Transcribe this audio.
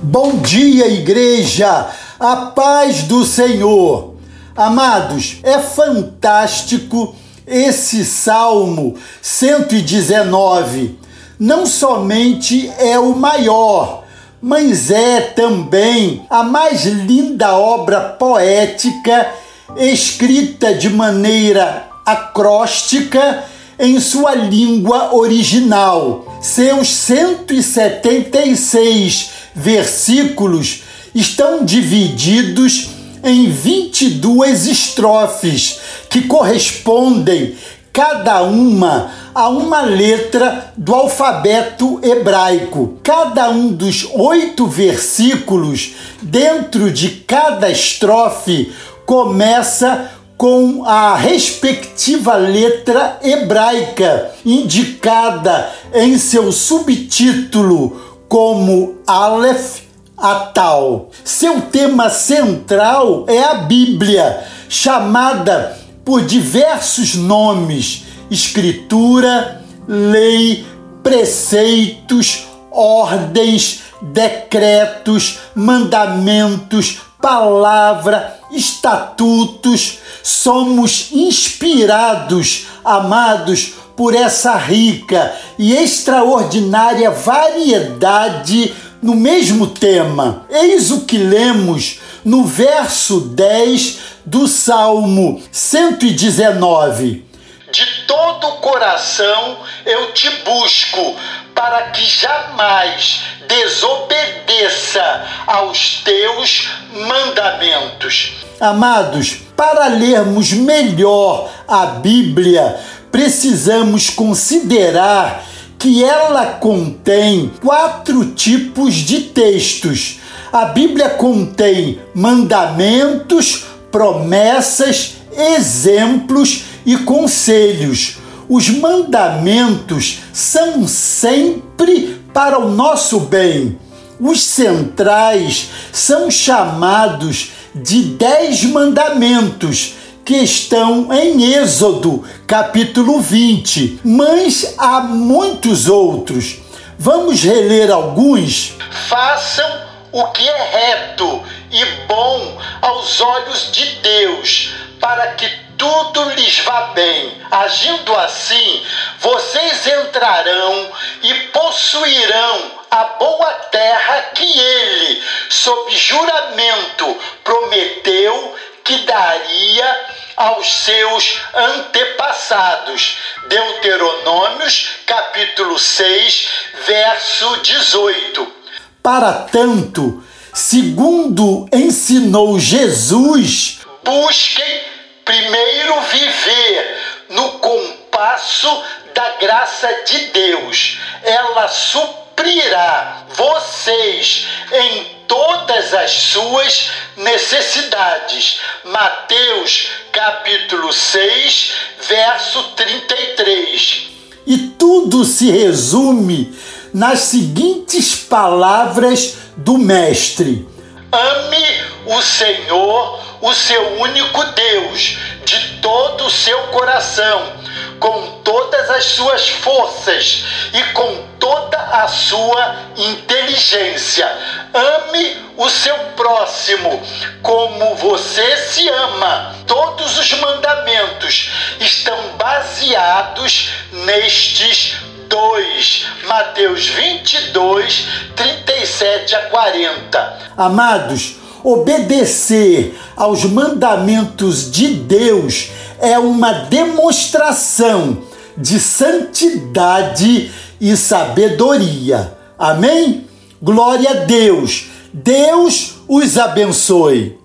Bom dia, igreja! A paz do Senhor! Amados, é fantástico esse Salmo 119. Não somente é o maior, mas é também a mais linda obra poética escrita de maneira acróstica em sua língua original. Seus 176 versículos estão divididos em 22 estrofes que correspondem cada uma a uma letra do alfabeto hebraico. Cada um dos oito versículos dentro de cada estrofe começa com a respectiva letra hebraica, indicada em seu subtítulo como Aleph Atal. Seu tema central é a Bíblia, chamada por diversos nomes: escritura, lei, preceitos, ordens, decretos, mandamentos, palavra, estatutos, somos inspirados, amados, por essa rica e extraordinária variedade no mesmo tema. Eis o que lemos no verso 10 do Salmo 119. De todo o coração eu te busco, para que jamais desobedeça aos teus mandamentos. Amados, para lermos melhor a Bíblia, precisamos considerar que ela contém quatro tipos de textos. A Bíblia contém mandamentos, promessas, exemplos e conselhos. Os mandamentos são sempre para o nosso bem. Os centrais são chamados de dez mandamentos que estão em Êxodo, capítulo 20, mas há muitos outros. Vamos reler alguns? Façam o que é reto e bom aos olhos de Deus, para que tudo bem. Agindo assim, vocês entrarão e possuirão a boa terra que ele, sob juramento, prometeu que daria aos seus antepassados. Deuteronômios, capítulo 6, verso 18. Para tanto, segundo ensinou Jesus, busquem primeiro viver no compasso da graça de Deus. Ela suprirá vocês em todas as suas necessidades. Mateus capítulo 6, verso 33. E tudo se resume nas seguintes palavras do Mestre: Ame o Senhor, o seu único Deus, de todo o seu coração, com todas as suas forças e com toda a sua inteligência. Ame o seu próximo como você se ama. Todos os mandamentos estão baseados nestes dois. Mateus 22, 37 a 40. Amados, obedecer aos mandamentos de Deus é uma demonstração de santidade e sabedoria. Amém? Glória a Deus. Deus os abençoe.